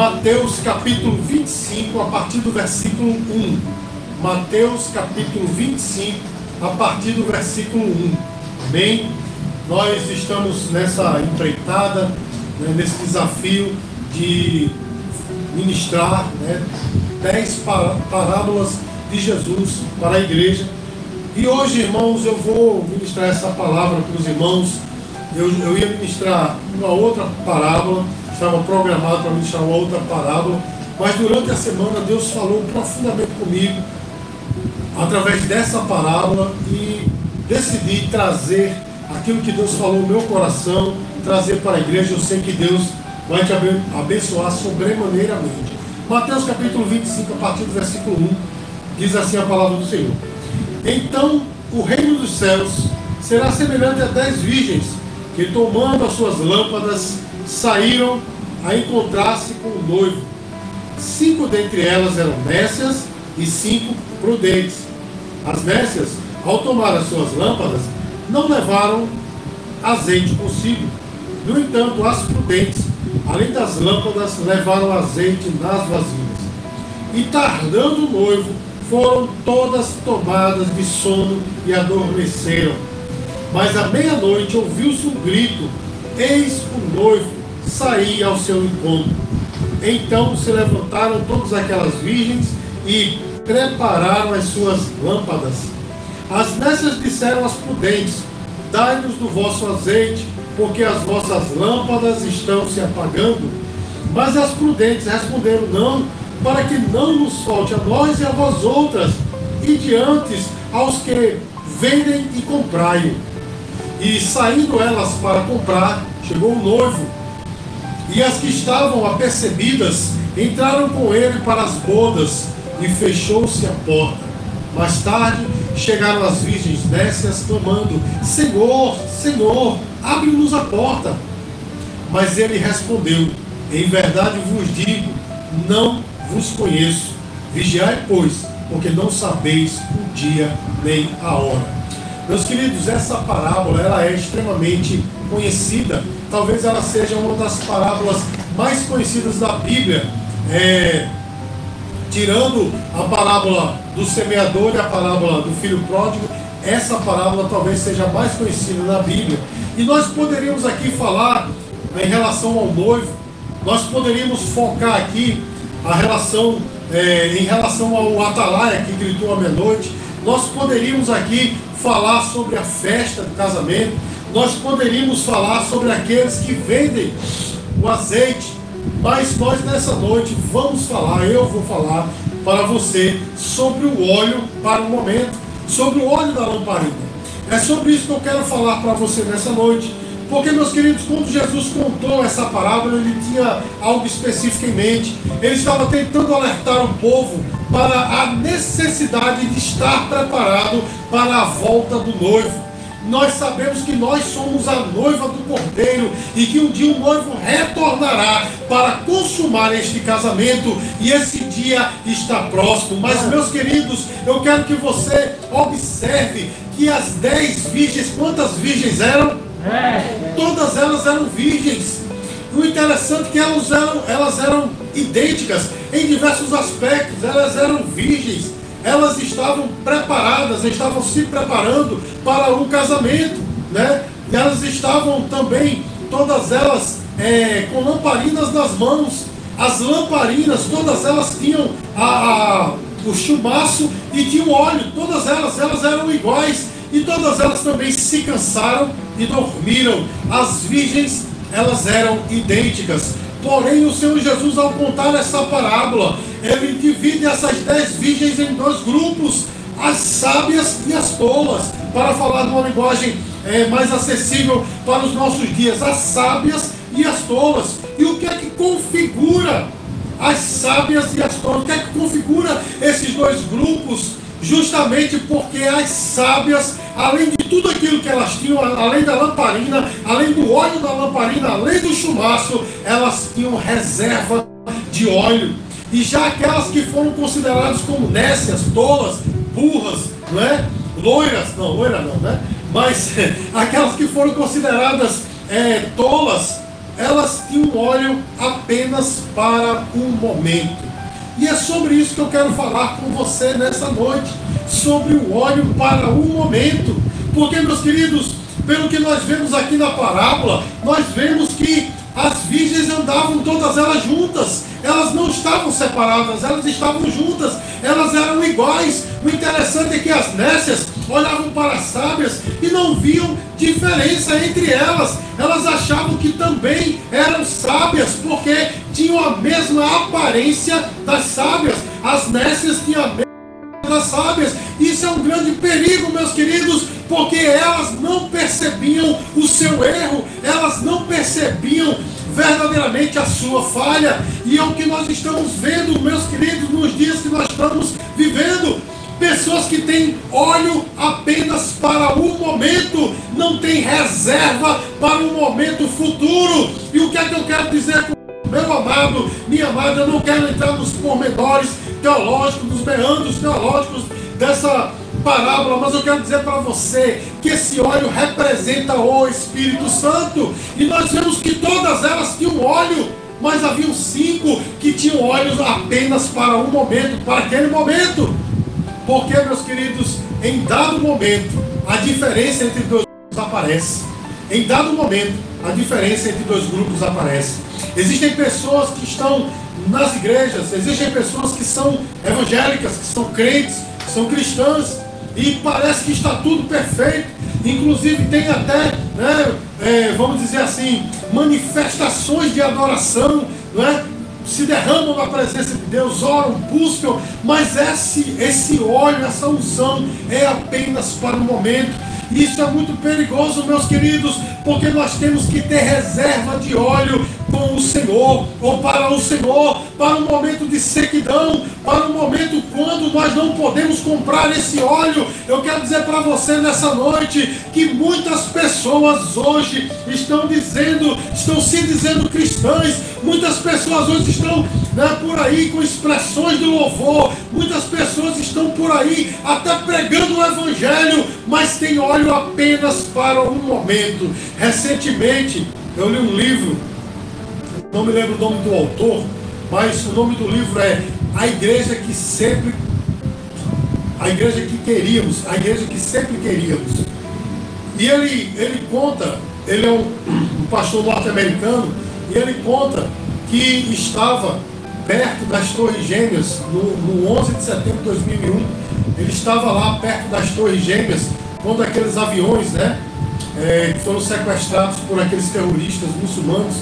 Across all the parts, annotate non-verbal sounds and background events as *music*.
Mateus capítulo 25, a partir do versículo 1. Mateus capítulo 25, a partir do versículo 1. Amém? Nós estamos nessa empreitada, né, nesse desafio de ministrar né, dez parábolas de Jesus para a igreja. E hoje, irmãos, eu vou ministrar essa palavra para os irmãos. Eu, eu ia ministrar uma outra parábola estava programado para ministrar uma outra parábola, mas durante a semana Deus falou profundamente comigo através dessa parábola e decidi trazer aquilo que Deus falou no meu coração, trazer para a igreja. Eu sei que Deus vai te abençoar sobremaneiramente. Mateus capítulo 25, a partir do versículo 1, diz assim a palavra do Senhor. Então o reino dos céus será semelhante a dez virgens que, tomando as suas lâmpadas, saíram a encontrar-se com o noivo. Cinco dentre elas eram nécias e cinco prudentes. As nécias, ao tomar as suas lâmpadas, não levaram azeite consigo. No entanto, as prudentes, além das lâmpadas, levaram azeite nas vasilhas. E tardando o noivo, foram todas tomadas de sono e adormeceram. Mas à meia-noite ouviu-se um grito: Eis o noivo, sair ao seu encontro. Então se levantaram todas aquelas virgens e prepararam as suas lâmpadas. As nessas disseram às prudentes: Dai-nos do vosso azeite, porque as vossas lâmpadas estão se apagando. Mas as prudentes responderam: Não, para que não nos falte a nós e a vós outras, e diante aos que vendem e comprai. E saindo elas para comprar, chegou o noivo e as que estavam apercebidas entraram com ele para as bodas e fechou-se a porta. Mais tarde chegaram as virgens nécias clamando: Senhor, Senhor, abre-nos a porta. Mas ele respondeu: Em verdade vos digo, não vos conheço. Vigiai, pois, porque não sabeis o dia nem a hora. Meus queridos, essa parábola ela é extremamente conhecida. Talvez ela seja uma das parábolas mais conhecidas da Bíblia. É, tirando a parábola do semeador e a parábola do filho pródigo, essa parábola talvez seja a mais conhecida da Bíblia. E nós poderíamos aqui falar em relação ao noivo, nós poderíamos focar aqui a relação é, em relação ao atalaia que gritou à meia-noite, nós poderíamos aqui falar sobre a festa do casamento, nós poderíamos falar sobre aqueles que vendem o azeite, mas nós nessa noite vamos falar, eu vou falar para você sobre o óleo para o momento, sobre o óleo da lamparina. É sobre isso que eu quero falar para você nessa noite. Porque, meus queridos, quando Jesus contou essa parábola, ele tinha algo específico em mente. Ele estava tentando alertar o povo para a necessidade de estar preparado para a volta do noivo. Nós sabemos que nós somos a noiva do Cordeiro e que um dia o noivo retornará para consumar este casamento e esse dia está próximo. Mas, meus queridos, eu quero que você observe que as dez virgens, quantas virgens eram? Todas elas eram virgens. O interessante é que elas eram, elas eram idênticas em diversos aspectos, elas eram virgens, elas estavam preparadas, estavam se preparando para um casamento, né? Elas estavam também, todas elas, é, com lamparinas nas mãos. As lamparinas, todas elas tinham a, a, o chumaço e tinham óleo, todas elas, elas eram iguais e todas elas também se cansaram e dormiram. As virgens, elas eram idênticas. Porém, o Senhor Jesus, ao contar essa parábola, ele divide essas dez virgens em dois grupos, as sábias e as tolas, para falar de uma linguagem é, mais acessível para os nossos dias, as sábias e as tolas. E o que é que configura as sábias e as tolas? O que é que configura esses dois grupos? Justamente porque as sábias além de tudo aquilo que elas tinham, além da lamparina, além do óleo da lamparina, além do chumaço, elas tinham reserva de óleo. E já aquelas que foram consideradas como nécias, tolas, burras, não é? loiras, não, loira não, né? Mas *laughs* aquelas que foram consideradas é, tolas, elas tinham óleo apenas para um momento. E é sobre isso que eu quero falar com você nessa noite, sobre o óleo para um momento. Porque, meus queridos, pelo que nós vemos aqui na parábola, nós vemos que as virgens andavam todas elas juntas, elas não estavam separadas, elas estavam juntas, elas eram iguais. O interessante é que as nécias olhavam para as sábias e não viam diferença entre elas. Elas achavam que também eram sábias, porque tinham a mesma aparência das sábias. As nécias tinham a mesma das sábias. Isso é um grande perigo, meus queridos, porque elas não percebiam o seu erro, elas não percebiam verdadeiramente a sua falha. E é o que nós estamos vendo, meus queridos, nos dias que nós estamos vivendo. Pessoas que têm olho apenas para o momento, não têm reserva para o momento futuro. E o que é que eu quero dizer com meu amado, minha amada, eu não quero entrar nos pormenores teológicos, nos meandros teológicos dessa parábola, mas eu quero dizer para você que esse óleo representa o Espírito Santo. E nós vemos que todas elas tinham óleo, mas haviam cinco que tinham olhos apenas para um momento, para aquele momento. Porque, meus queridos, em dado momento, a diferença entre dois grupos aparece. Em dado momento, a diferença entre dois grupos aparece. Existem pessoas que estão nas igrejas, existem pessoas que são evangélicas, que são crentes, que são cristãs, e parece que está tudo perfeito. Inclusive tem até, né, é, vamos dizer assim, manifestações de adoração, não é? se derramam na presença de Deus, oram, buscam, mas esse, esse óleo, essa unção é apenas para o momento. Isso é muito perigoso, meus queridos, porque nós temos que ter reserva de óleo com o Senhor, ou para o Senhor, para um momento de sequidão, para um momento quando nós não podemos comprar esse óleo. Eu quero dizer para você nessa noite que muitas pessoas hoje estão dizendo, estão se dizendo cristãs, muitas pessoas hoje estão né, por aí com expressões de louvor, muitas pessoas estão por aí até pregando o Evangelho, mas tem óleo apenas para um momento. Recentemente eu li um livro não me lembro o nome do autor, mas o nome do livro é A Igreja que Sempre. A Igreja que Queríamos, a Igreja que Sempre Queríamos. E ele, ele conta, ele é um, um pastor norte-americano, e ele conta que estava perto das Torres Gêmeas, no, no 11 de setembro de 2001. Ele estava lá perto das Torres Gêmeas, quando aqueles aviões, né, é, foram sequestrados por aqueles terroristas muçulmanos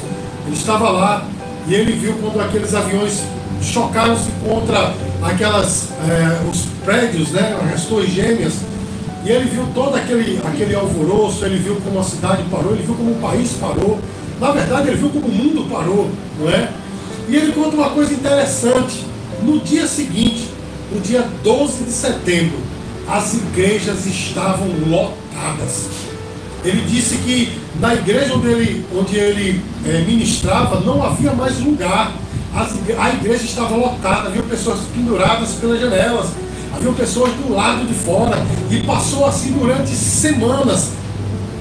ele estava lá e ele viu quando aqueles aviões chocaram-se contra aquelas, é, os prédios, né, as torres gêmeas, e ele viu todo aquele, aquele alvoroço, ele viu como a cidade parou, ele viu como o país parou. Na verdade, ele viu como o mundo parou, não é? E ele conta uma coisa interessante. No dia seguinte, no dia 12 de setembro, as igrejas estavam lotadas. Ele disse que na igreja onde ele, onde ele é, ministrava não havia mais lugar. As, a igreja estava lotada, havia pessoas penduradas pelas janelas, havia pessoas do lado de fora. E passou assim durante semanas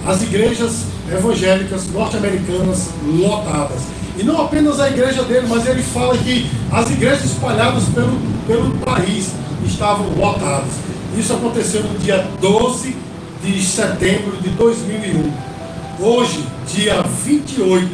as igrejas evangélicas norte-americanas lotadas. E não apenas a igreja dele, mas ele fala que as igrejas espalhadas pelo, pelo país estavam lotadas. Isso aconteceu no dia 12 de setembro de 2001. Hoje, dia 28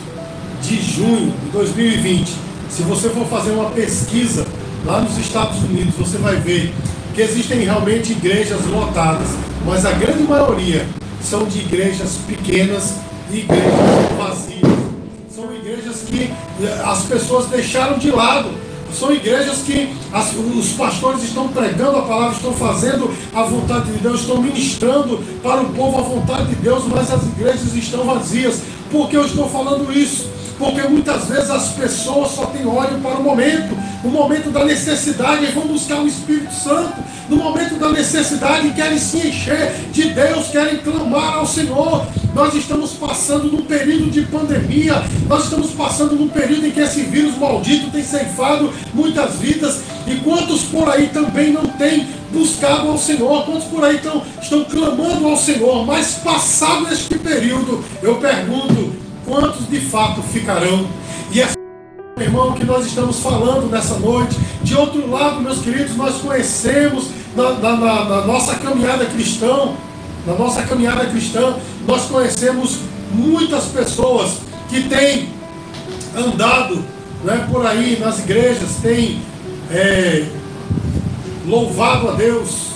de junho de 2020, se você for fazer uma pesquisa lá nos Estados Unidos, você vai ver que existem realmente igrejas lotadas, mas a grande maioria são de igrejas pequenas e igrejas vazias. São igrejas que as pessoas deixaram de lado são igrejas que as, os pastores estão pregando a palavra, estão fazendo a vontade de Deus, estão ministrando para o povo a vontade de Deus, mas as igrejas estão vazias. Por que eu estou falando isso? Porque muitas vezes as pessoas só têm olho para o momento, no momento da necessidade, e vão buscar o Espírito Santo, no momento da necessidade, querem se encher de Deus, querem clamar ao Senhor. Nós estamos passando num período de pandemia, nós estamos passando num período em que esse vírus maldito tem ceifado muitas vidas, e quantos por aí também não têm buscado ao Senhor, quantos por aí estão, estão clamando ao Senhor, mas passado este período, eu pergunto, quantos de fato ficarão. Irmão que nós estamos falando nessa noite. De outro lado, meus queridos, nós conhecemos na, na, na, na nossa caminhada cristã, na nossa caminhada cristã, nós conhecemos muitas pessoas que têm andado né, por aí nas igrejas, têm é, louvado a Deus,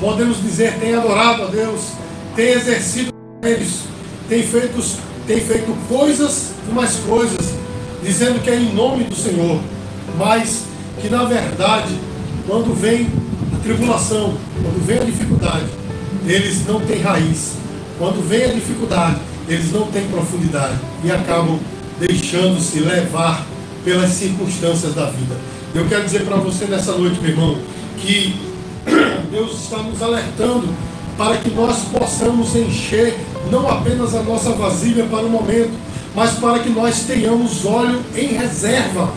podemos dizer, têm adorado a Deus, têm exercido eles, têm feito, têm feito coisas e mais coisas, dizendo que é em nome do Senhor, mas que na verdade, quando vem a tribulação, quando vem a dificuldade, eles não têm raiz. Quando vem a dificuldade, eles não têm profundidade e acabam deixando-se levar pelas circunstâncias da vida. Eu quero dizer para você nessa noite, meu irmão, que *clears throat* Deus está nos alertando para que nós possamos encher não apenas a nossa vasilha para o momento, mas para que nós tenhamos óleo em reserva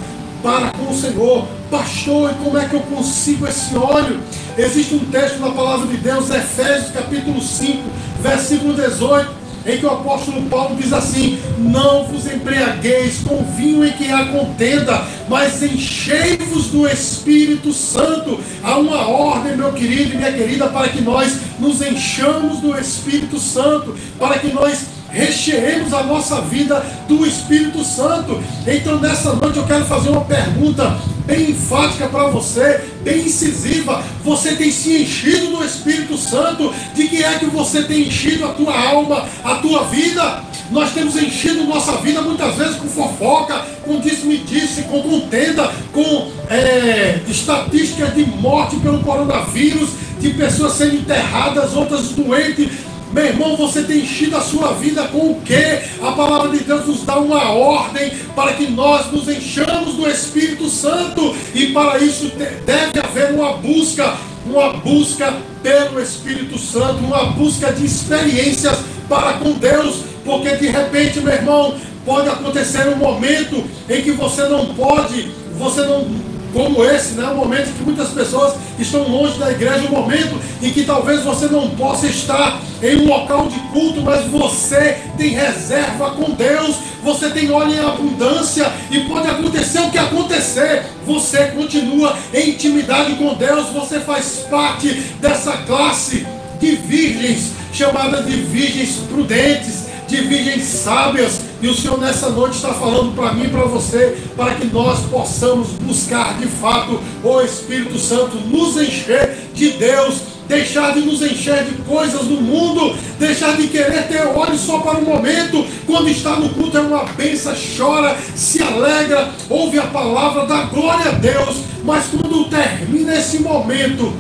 para com o Senhor. Pastor, e como é que eu consigo esse óleo? Existe um texto na palavra de Deus, Efésios capítulo 5, versículo 18 em que o apóstolo Paulo diz assim: Não vos embriagueis com vinho em que há contenda, mas enchei-vos do Espírito Santo. Há uma ordem, meu querido e minha querida, para que nós nos enchamos do Espírito Santo, para que nós recheemos a nossa vida do Espírito Santo. Então, nessa noite, eu quero fazer uma pergunta bem enfática para você, bem incisiva. Você tem se enchido do Espírito Santo? De que é que você tem enchido a tua alma, a tua vida? Nós temos enchido nossa vida muitas vezes com fofoca, com disse-me-disse, com contenda, com é, estatísticas de morte pelo coronavírus, de pessoas sendo enterradas, outras doentes meu irmão, você tem enchido a sua vida com o que? A palavra de Deus nos dá uma ordem para que nós nos enchamos do Espírito Santo. E para isso deve haver uma busca, uma busca pelo Espírito Santo, uma busca de experiências para com Deus. Porque de repente, meu irmão, pode acontecer um momento em que você não pode, você não como esse, né? um momento em que muitas pessoas estão longe da igreja, um momento em que talvez você não possa estar em um local de culto, mas você tem reserva com Deus, você tem óleo em abundância e pode acontecer o que acontecer, você continua em intimidade com Deus, você faz parte dessa classe de virgens, chamada de virgens prudentes, de virgens sábias, e o Senhor nessa noite está falando para mim e para você, para que nós possamos buscar de fato o Espírito Santo, nos encher de Deus, deixar de nos encher de coisas do mundo, deixar de querer ter olhos só para o momento, quando está no culto é uma benção, chora, se alegra, ouve a palavra, dá glória a Deus, mas quando termina esse momento,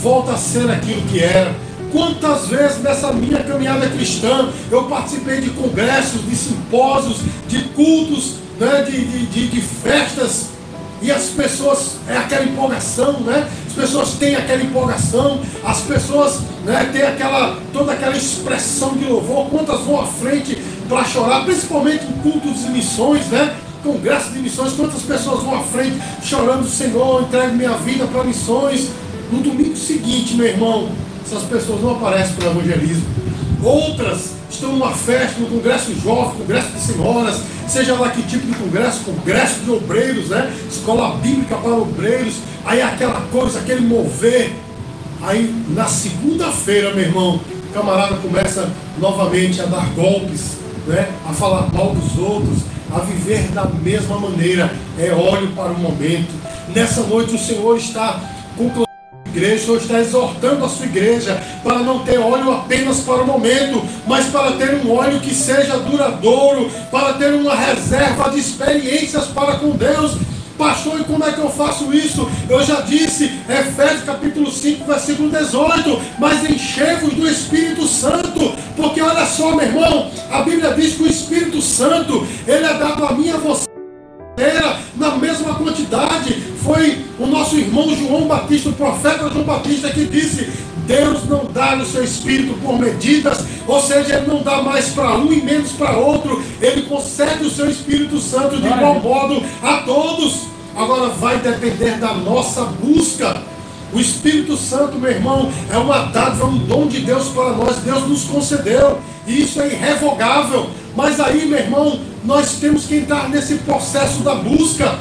volta a ser aquilo que era Quantas vezes nessa minha caminhada cristã eu participei de congressos, de simpósios, de cultos, né, de, de, de, de festas, e as pessoas, é aquela empolgação, né? As pessoas têm aquela empolgação, as pessoas né, têm aquela, toda aquela expressão de louvor, quantas vão à frente para chorar, principalmente em cultos de missões, né? Congresso de missões, quantas pessoas vão à frente chorando, Senhor, entregue minha vida para missões. No domingo seguinte, meu irmão, essas pessoas não aparecem para o evangelismo. Outras estão numa festa, no congresso jovem, congresso de senhoras, seja lá que tipo de congresso, congresso de obreiros, né? Escola bíblica para obreiros, aí aquela coisa, aquele mover. Aí na segunda-feira, meu irmão, o camarada começa novamente a dar golpes, né? A falar mal dos outros, a viver da mesma maneira. É óleo para o momento. Nessa noite o Senhor está concluindo igreja, o Senhor está exortando a sua igreja para não ter óleo apenas para o momento, mas para ter um óleo que seja duradouro, para ter uma reserva de experiências para com Deus. Pastor, e como é que eu faço isso? Eu já disse, Efésios capítulo 5, versículo 18, mas enchei-vos do Espírito Santo, porque olha só, meu irmão, a Bíblia diz que o Espírito Santo, ele é dado a mim e a você na mesma quantidade. Foi nosso irmão João Batista, o profeta João Batista, que disse: Deus não dá o seu espírito por medidas, ou seja, Ele não dá mais para um e menos para outro, Ele concede o seu Espírito Santo de igual modo a todos. Agora vai depender da nossa busca. O Espírito Santo, meu irmão, é uma dádiva, um dom de Deus para nós. Deus nos concedeu. E isso é irrevogável. Mas aí, meu irmão, nós temos que entrar nesse processo da busca.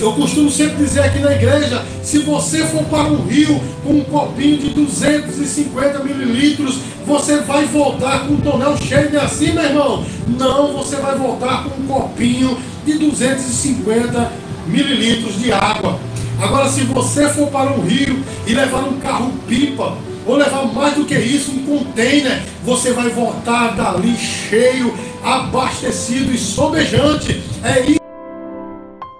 Eu costumo sempre dizer aqui na igreja: se você for para um rio com um copinho de 250 mililitros, você vai voltar com um tonel cheio de assim, meu irmão? Não, você vai voltar com um copinho de 250 mililitros de água. Agora, se você for para um rio e levar um carro-pipa, ou levar mais do que isso, um container, você vai voltar dali cheio, abastecido e sobejante. É isso.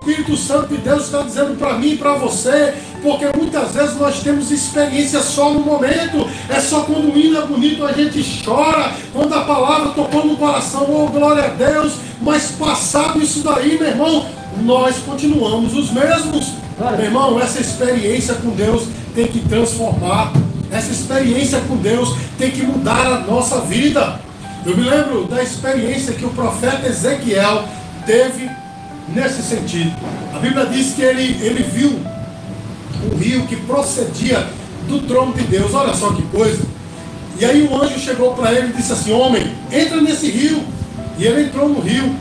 Espírito Santo de Deus está dizendo para mim e para você, porque muitas vezes nós temos experiência só no momento, é só quando o hino é bonito a gente chora, quando a palavra tocou no coração, oh glória a Deus, mas passado isso daí, meu irmão, nós continuamos os mesmos. Meu irmão, essa experiência com Deus tem que transformar. Essa experiência com Deus tem que mudar a nossa vida. Eu me lembro da experiência que o profeta Ezequiel teve nesse sentido. A Bíblia diz que ele, ele viu um rio que procedia do trono de Deus. Olha só que coisa. E aí um anjo chegou para ele e disse assim: Homem, entra nesse rio. E ele entrou no rio.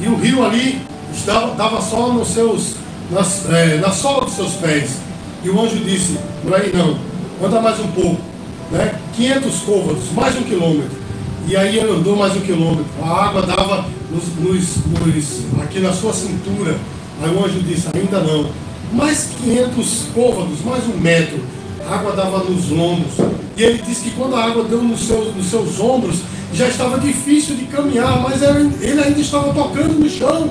E o rio ali estava, dava só nos seus nas, é, na sola dos seus pés. E o anjo disse: é aí não, anda mais um pouco. Né? 500 côvados, mais um quilômetro. E aí ele andou mais um quilômetro. A água dava nos, nos, nos, aqui na sua cintura. Aí o anjo disse: Ainda não. Mais 500 côvados, mais um metro. A água dava nos lombos. E ele disse que quando a água deu nos seus, nos seus ombros, já estava difícil de caminhar, mas ele ainda estava tocando no chão.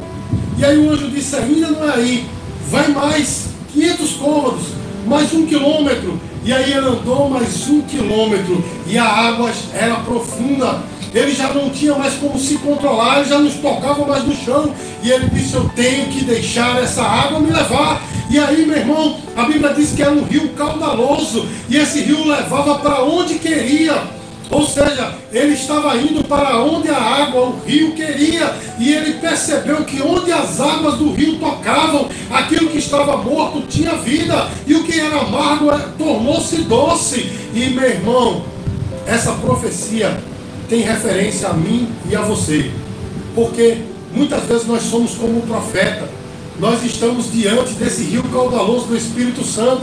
E aí o anjo disse: Ainda não é aí vai mais 500 côvados, mais um quilômetro. E aí ele andou mais um quilômetro e a água era profunda. Ele já não tinha mais como se controlar, ele já não tocava mais no chão. E ele disse: Eu tenho que deixar essa água me levar. E aí, meu irmão, a Bíblia diz que era um rio caudaloso. E esse rio levava para onde queria. Ou seja, ele estava indo para onde a água, o rio queria, e ele percebeu que onde as águas do rio tocavam, aquilo que estava morto tinha vida, e o que era amargo é, tornou-se doce. E meu irmão, essa profecia tem referência a mim e a você, porque muitas vezes nós somos como um profeta, nós estamos diante desse rio caudaloso do Espírito Santo,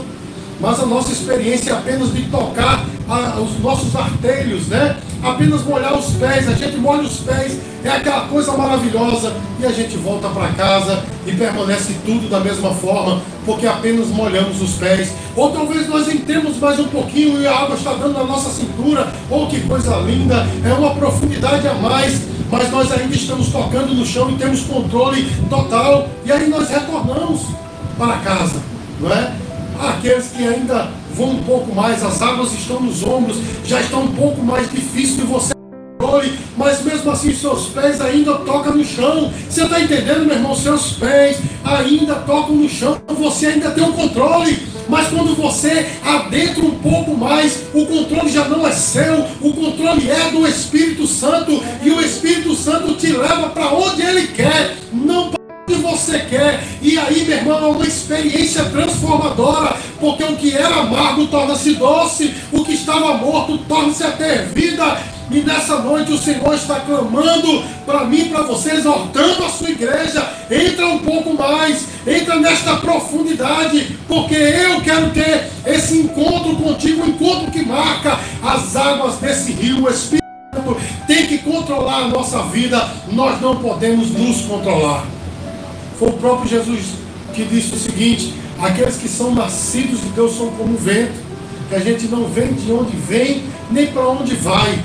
mas a nossa experiência é apenas de tocar a, os nossos artelhos, né? Apenas molhar os pés, a gente molha os pés, é aquela coisa maravilhosa, e a gente volta para casa e permanece tudo da mesma forma, porque apenas molhamos os pés. Ou talvez nós entremos mais um pouquinho e a água está dando na nossa cintura, ou oh, que coisa linda, é uma profundidade a mais, mas nós ainda estamos tocando no chão e temos controle total, e aí nós retornamos para casa, não é? Aqueles que ainda vão um pouco mais, as águas estão nos ombros, já está um pouco mais difícil de você mas mesmo assim seus pés ainda tocam no chão. Você está entendendo, meu irmão? Seus pés ainda tocam no chão, você ainda tem o controle. Mas quando você adentra um pouco mais, o controle já não é seu, o controle é do Espírito Santo, e o Espírito Santo te leva para onde ele quer, você quer. E aí, meu irmão, é uma experiência transformadora, porque o que era amargo torna-se doce, o que estava morto torna-se a ter vida. E nessa noite o Senhor está clamando para mim, para você, exortando a sua igreja. Entra um pouco mais, entra nesta profundidade, porque eu quero ter esse encontro contigo, um encontro que marca as águas desse rio. O Espírito tem que controlar a nossa vida, nós não podemos nos controlar. Foi o próprio Jesus que disse o seguinte: aqueles que são nascidos de Deus são como o vento, que a gente não vê de onde vem, nem para onde vai.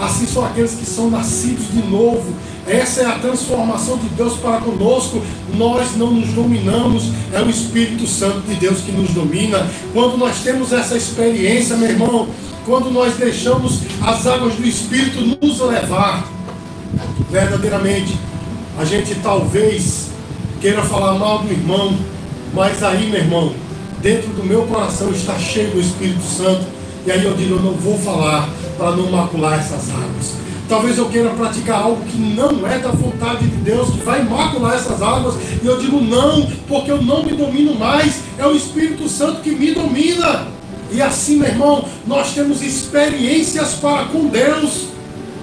Assim são aqueles que são nascidos de novo. Essa é a transformação de Deus para conosco. Nós não nos dominamos, é o Espírito Santo de Deus que nos domina. Quando nós temos essa experiência, meu irmão, quando nós deixamos as águas do Espírito nos levar, verdadeiramente, a gente talvez queira falar mal do irmão, mas aí, meu irmão, dentro do meu coração está cheio do Espírito Santo, e aí eu digo, eu não vou falar para não macular essas águas. Talvez eu queira praticar algo que não é da vontade de Deus, que vai macular essas águas, e eu digo não, porque eu não me domino mais, é o Espírito Santo que me domina. E assim, meu irmão, nós temos experiências para com Deus.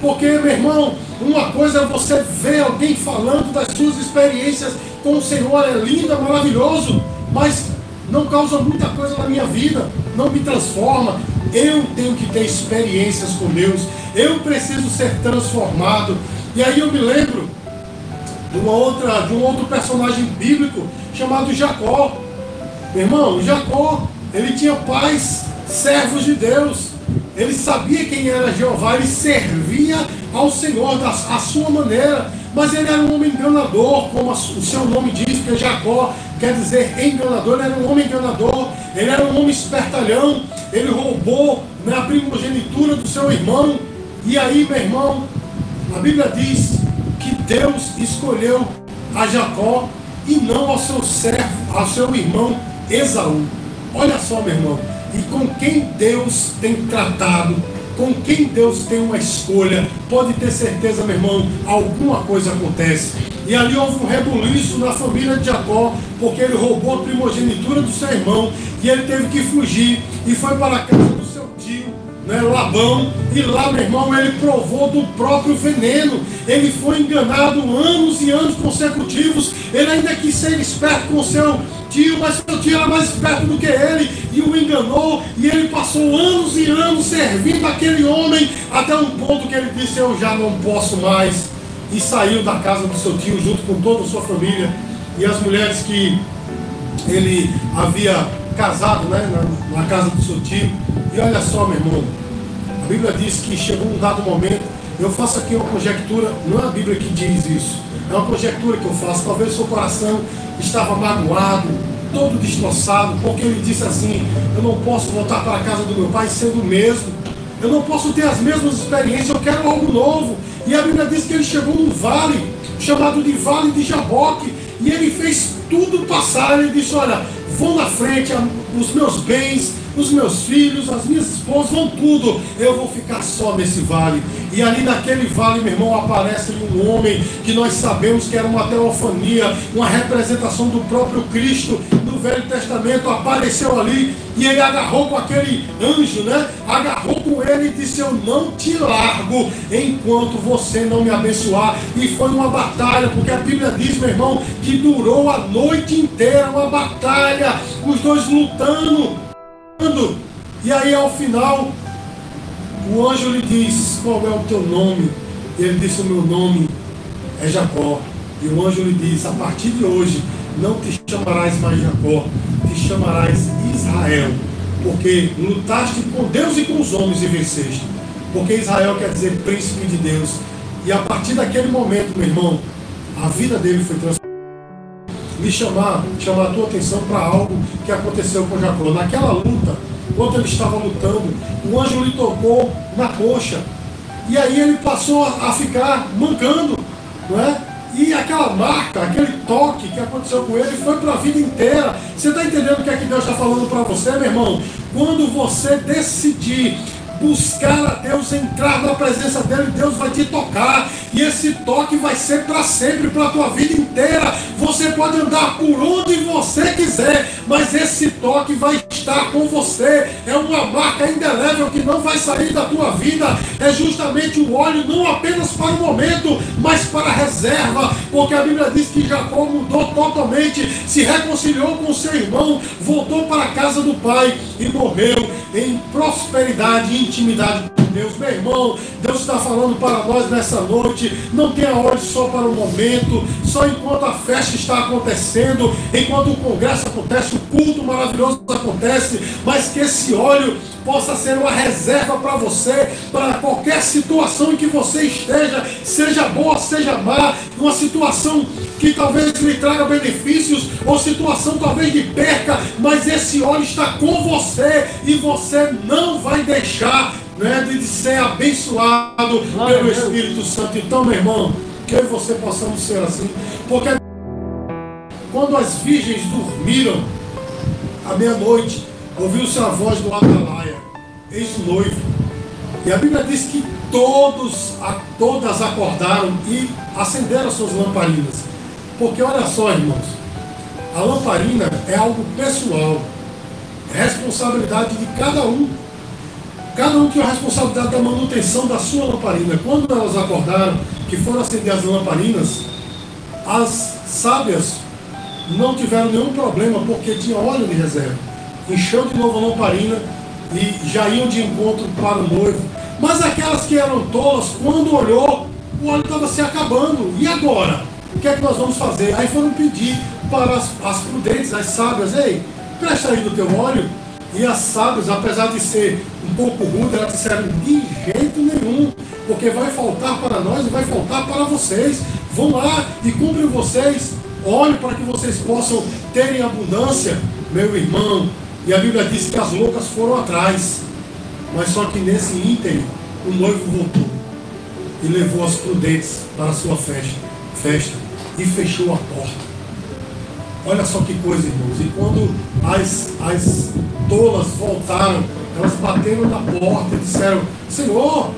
Porque, meu irmão, uma coisa é você ver alguém falando das suas experiências com o Senhor, é lindo, é maravilhoso, mas não causa muita coisa na minha vida, não me transforma. Eu tenho que ter experiências com Deus, eu preciso ser transformado. E aí eu me lembro de, uma outra, de um outro personagem bíblico chamado Jacó. Meu irmão, Jacó, ele tinha pais, servos de Deus. Ele sabia quem era Jeová, ele servia ao Senhor da a sua maneira. Mas ele era um homem enganador, como o seu nome diz, porque Jacó quer dizer enganador. Ele era um homem enganador, ele era um homem espertalhão. Ele roubou na primogenitura do seu irmão. E aí, meu irmão, a Bíblia diz que Deus escolheu a Jacó e não ao seu servo, ao seu irmão Esaú. Olha só, meu irmão, e com quem Deus tem tratado, com quem Deus tem uma escolha, pode ter certeza, meu irmão, alguma coisa acontece. E ali houve um rebuliço na família de Jacó, porque ele roubou a primogenitura do seu irmão e ele teve que fugir e foi para a casa do seu tio né, Labão, e lá, meu irmão, ele provou do próprio veneno. Ele foi enganado anos e anos consecutivos. Ele ainda quis ser esperto com seu tio, mas seu tio era mais esperto do que ele e o enganou. E ele passou anos e anos servindo aquele homem, até um ponto que ele disse: Eu já não posso mais. E saiu da casa do seu tio junto com toda a sua família. E as mulheres que ele havia casado né, na, na casa do seu tio. E olha só, meu irmão, a Bíblia diz que chegou um dado momento, eu faço aqui uma conjectura, não é a Bíblia que diz isso, é uma conjectura que eu faço. Talvez seu coração estava magoado, todo destroçado, porque ele disse assim: Eu não posso voltar para a casa do meu pai sendo o mesmo. Eu não posso ter as mesmas experiências, eu quero algo novo. E a Bíblia diz que ele chegou num vale, chamado de Vale de Jaboque, e ele fez tudo passar. Ele disse: Olha, vão na frente, os meus bens, os meus filhos, as minhas esposas, vão tudo. Eu vou ficar só nesse vale. E ali naquele vale, meu irmão, aparece um homem que nós sabemos que era uma teofania, uma representação do próprio Cristo no Velho Testamento. Apareceu ali e ele agarrou com aquele anjo, né? Agarrou com ele e disse: Eu não te largo enquanto você não me abençoar. E foi uma batalha, porque a Bíblia diz, meu irmão, que durou a noite inteira uma batalha, os dois lutando e aí ao final, o anjo lhe diz: Qual é o teu nome? E ele disse: O meu nome é Jacó. E o anjo lhe diz: A partir de hoje, não te chamarás mais Jacó, te chamarás Israel. Porque lutaste com Deus e com os homens e venceste. Porque Israel quer dizer príncipe de Deus. E a partir daquele momento, meu irmão, a vida dele foi transformada me chamar, chamar a tua atenção para algo que aconteceu com Jacó. Naquela luta, quando ele estava lutando, o anjo lhe tocou na coxa. E aí ele passou a ficar mancando, não é? E aquela marca, aquele toque que aconteceu com ele foi para a vida inteira. Você está entendendo o que é que Deus está falando para você, meu irmão? Quando você decidir buscar a Deus, entrar na presença dele, Deus vai te tocar. E esse toque vai ser para sempre, para a tua vida inteira. Você pode andar por onde você quiser, mas esse toque vai estar com você. É uma marca indelével que não vai sair da tua vida. É justamente o óleo, não apenas para o momento, mas para a reserva. Porque a Bíblia diz que Jacó mudou totalmente, se reconciliou com seu irmão, voltou para a casa do pai e morreu em prosperidade e intimidade com Deus. Meu irmão, Deus está falando para nós nessa noite. Não tenha olhos só para o momento, só enquanto a festa está acontecendo, enquanto o congresso acontece, o culto maravilhoso acontece, mas que esse óleo possa ser uma reserva para você, para qualquer situação em que você esteja, seja boa, seja má, uma situação que talvez lhe traga benefícios, ou situação talvez de perca, mas esse óleo está com você e você não vai deixar né, de ser abençoado pelo Espírito Santo. Então, meu irmão, que eu e você possamos ser assim, porque quando as virgens dormiram à meia-noite, ouviu-se a voz do atalaia, eis o noivo. E a Bíblia diz que todos, todas acordaram e acenderam suas lamparinas. Porque olha só, irmãos, a lamparina é algo pessoal. responsabilidade de cada um. Cada um tinha a responsabilidade da manutenção da sua lamparina. Quando elas acordaram, que foram acender as lamparinas, as sábias não tiveram nenhum problema porque tinha óleo de reserva. Encheu de novo a lamparina e já iam de encontro para o noivo. Mas aquelas que eram tolas, quando olhou, o óleo estava se acabando. E agora? O que é que nós vamos fazer? Aí foram pedir para as, as prudentes, as sábias, ei, presta aí do teu óleo. E as sábias, apesar de ser um pouco rude, elas disseram, de jeito nenhum, porque vai faltar para nós e vai faltar para vocês. Vão lá e cumprem vocês. Olhe para que vocês possam terem abundância, meu irmão. E a Bíblia diz que as loucas foram atrás. Mas só que nesse ínterim, o noivo voltou e levou as prudentes para a sua festa, festa e fechou a porta. Olha só que coisa, irmãos. E quando as, as tolas voltaram, elas bateram na porta e disseram: Senhor,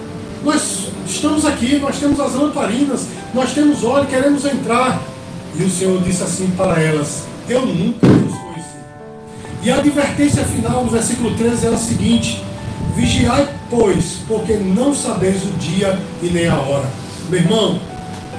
nós estamos aqui, nós temos as lamparinas, nós temos óleo, queremos entrar. E o Senhor disse assim para elas: Eu nunca os conheci. E a advertência final no versículo 13 é a seguinte: Vigiai, pois, porque não sabeis o dia e nem a hora. Meu irmão,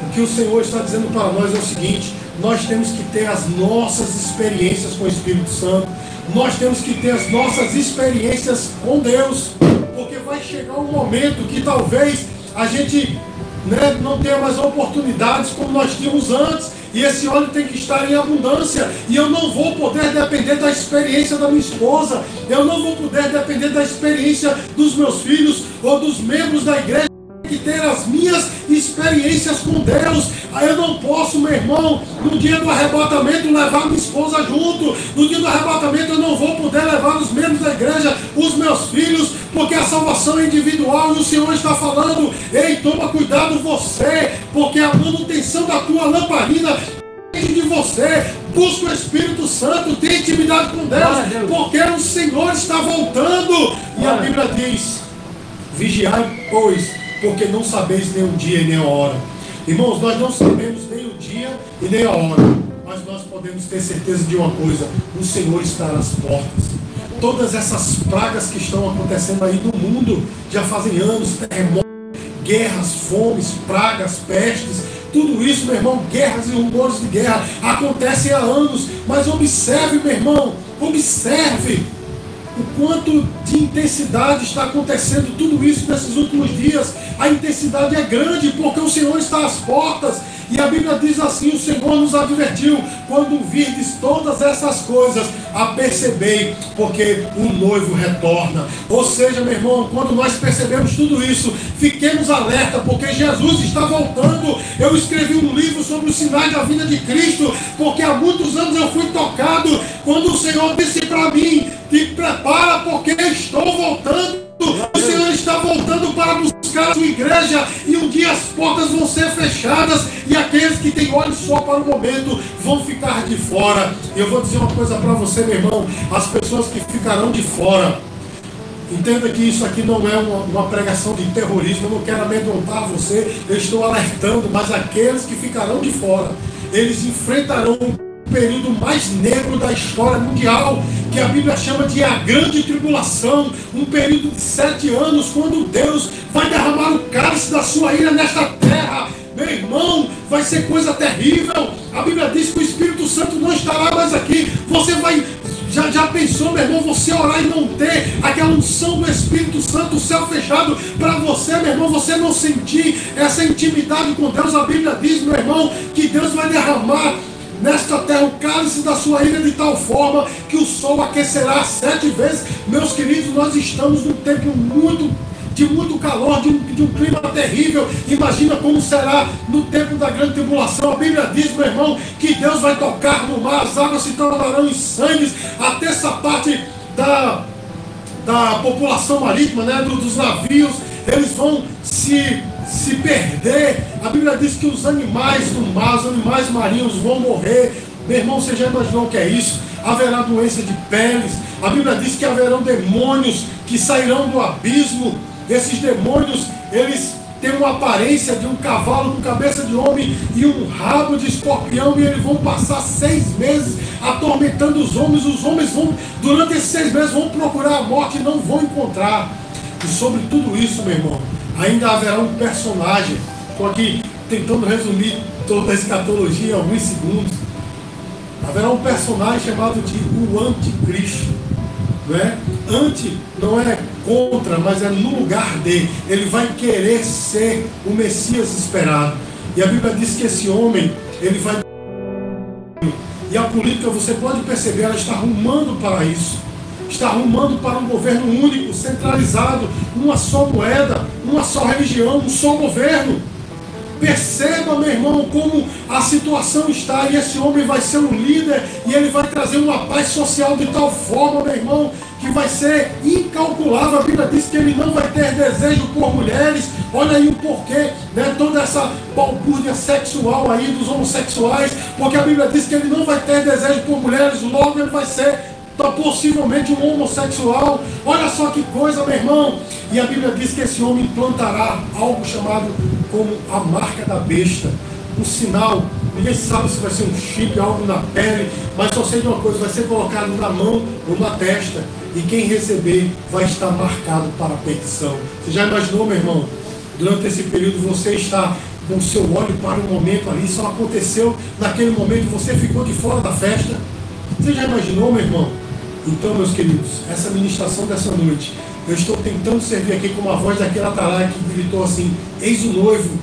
o que o Senhor está dizendo para nós é o seguinte: nós temos que ter as nossas experiências com o Espírito Santo, nós temos que ter as nossas experiências com Deus, porque vai chegar um momento que talvez a gente né, não tenha mais oportunidades como nós tínhamos antes, e esse óleo tem que estar em abundância. E eu não vou poder depender da experiência da minha esposa. Eu não vou poder depender da experiência dos meus filhos ou dos membros da igreja que ter as minhas experiências com Deus. Aí eu não posso, meu irmão, no dia do arrebatamento levar minha esposa junto. No dia do arrebatamento eu não vou poder levar os membros da igreja, os meus filhos, porque a salvação é individual e o Senhor está falando: ei, toma cuidado você, porque a manutenção da tua lamparina de você, busca o Espírito Santo, tem intimidade com Deus, porque o Senhor está voltando. E a Bíblia diz: vigiai, pois porque não sabeis nem o dia e nem a hora. Irmãos, nós não sabemos nem o dia e nem a hora, mas nós podemos ter certeza de uma coisa: o Senhor está nas portas. Todas essas pragas que estão acontecendo aí no mundo já fazem anos terremotos, guerras, fomes, pragas, pestes, tudo isso, meu irmão, guerras e rumores de guerra acontecem há anos, mas observe, meu irmão, observe o quanto de intensidade está acontecendo tudo isso nesses últimos dias. A intensidade é grande porque o Senhor está às portas. E a Bíblia diz assim: o Senhor nos advertiu, quando virdes todas essas coisas, a perceber, porque o noivo retorna. Ou seja, meu irmão, quando nós percebemos tudo isso, fiquemos alerta, porque Jesus está voltando. Eu escrevi um livro sobre os sinais da vida de Cristo, porque há muitos anos eu fui tocado quando o Senhor disse para mim: te prepara, porque estou voltando. O Senhor está voltando para buscar a sua igreja e um dia as portas vão ser fechadas e aqueles que têm olhos só para o momento vão ficar de fora. Eu vou dizer uma coisa para você, meu irmão: as pessoas que ficarão de fora. Entenda que isso aqui não é uma, uma, pregação de terrorismo, eu não quero amedrontar você, eu estou alertando, mas aqueles que ficarão de fora, eles enfrentarão período mais negro da história mundial, que a Bíblia chama de a grande tribulação, um período de sete anos, quando Deus vai derramar o cálice da sua ira nesta terra. Meu irmão, vai ser coisa terrível. A Bíblia diz que o Espírito Santo não estará mais aqui. Você vai já, já pensou, meu irmão, você orar e não ter aquela unção do Espírito Santo, o céu fechado para você, meu irmão, você não sentir essa intimidade com Deus. A Bíblia diz, meu irmão, que Deus vai derramar nesta terra o cálice da sua ira de tal forma que o sol aquecerá sete vezes. Meus queridos, nós estamos num tempo muito de muito calor, de um, de um, clima terrível. Imagina como será no tempo da grande tribulação. A Bíblia diz, meu irmão, que Deus vai tocar no mar, as águas se tornarão em sangue. Até essa parte da, da população marítima, né, dos navios, eles vão se se perder. A Bíblia diz que os animais do mar, os animais marinhos vão morrer. Meu irmão, você já imaginou o que é isso? Haverá doença de peles. A Bíblia diz que haverão demônios que sairão do abismo. Esses demônios, eles tem uma aparência de um cavalo com cabeça de homem e um rabo de escorpião, e eles vão passar seis meses atormentando os homens. Os homens vão, durante esses seis meses, vão procurar a morte e não vão encontrar. E sobre tudo isso, meu irmão, ainda haverá um personagem. Estou aqui tentando resumir toda a escatologia em alguns segundos. Haverá um personagem chamado de o Anticristo. Não é? Anti não é contra, mas é no lugar de. Ele vai querer ser o Messias esperado. E a Bíblia diz que esse homem, ele vai. E a política, você pode perceber, ela está arrumando para isso. Está arrumando para um governo único, centralizado, uma só moeda, uma só religião, um só governo. Perceba, meu irmão, como a situação está. E esse homem vai ser um líder e ele vai trazer uma paz social de tal forma, meu irmão, que vai ser incalculável. A Bíblia diz que ele não vai ter desejo por mulheres. Olha aí o porquê, né? Toda essa balbúrdia sexual aí dos homossexuais, porque a Bíblia diz que ele não vai ter desejo por mulheres, logo ele vai ser então, possivelmente um homossexual. Olha só que coisa, meu irmão. E a Bíblia diz que esse homem implantará algo chamado como a marca da besta. Um sinal, ninguém sabe se vai ser um chip, algo na pele, mas só sei de uma coisa, vai ser colocado na mão ou na testa. E quem receber vai estar marcado para a petição. Você já imaginou, meu irmão? Durante esse período você está com o seu olho para o momento ali, só aconteceu naquele momento, você ficou de fora da festa. Você já imaginou, meu irmão? Então, meus queridos, essa ministração dessa noite, eu estou tentando servir aqui com a voz daquela atalaia que gritou assim: Eis o noivo,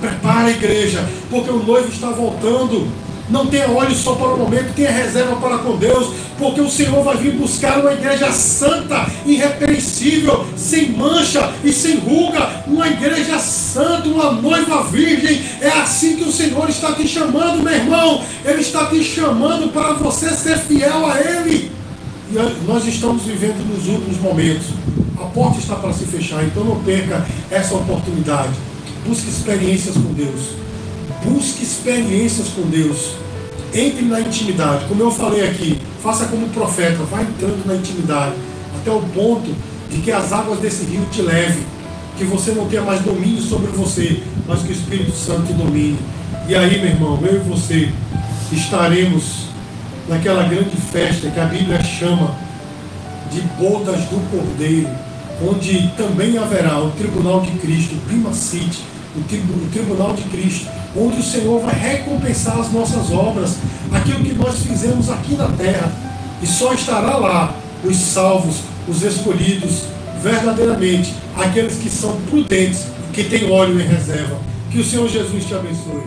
prepara a igreja, porque o noivo está voltando. Não tenha olhos só para o momento, tenha reserva para com Deus, porque o Senhor vai vir buscar uma igreja santa, irrepreensível, sem mancha e sem ruga, uma igreja santa, uma noiva virgem. É assim que o Senhor está te chamando, meu irmão. Ele está te chamando para você ser fiel a Ele. Nós estamos vivendo nos últimos momentos. A porta está para se fechar, então não perca essa oportunidade. Busque experiências com Deus. Busque experiências com Deus. Entre na intimidade. Como eu falei aqui, faça como profeta, vai entrando na intimidade. Até o ponto de que as águas desse rio te levem. Que você não tenha mais domínio sobre você, mas que o Espírito Santo te domine. E aí, meu irmão, eu e você estaremos naquela grande festa que a Bíblia chama de bodas do Cordeiro, onde também haverá o tribunal de Cristo, o Primacite, o, o tribunal de Cristo, onde o Senhor vai recompensar as nossas obras, aquilo que nós fizemos aqui na terra, e só estará lá os salvos, os escolhidos, verdadeiramente, aqueles que são prudentes, que têm óleo em reserva. Que o Senhor Jesus te abençoe.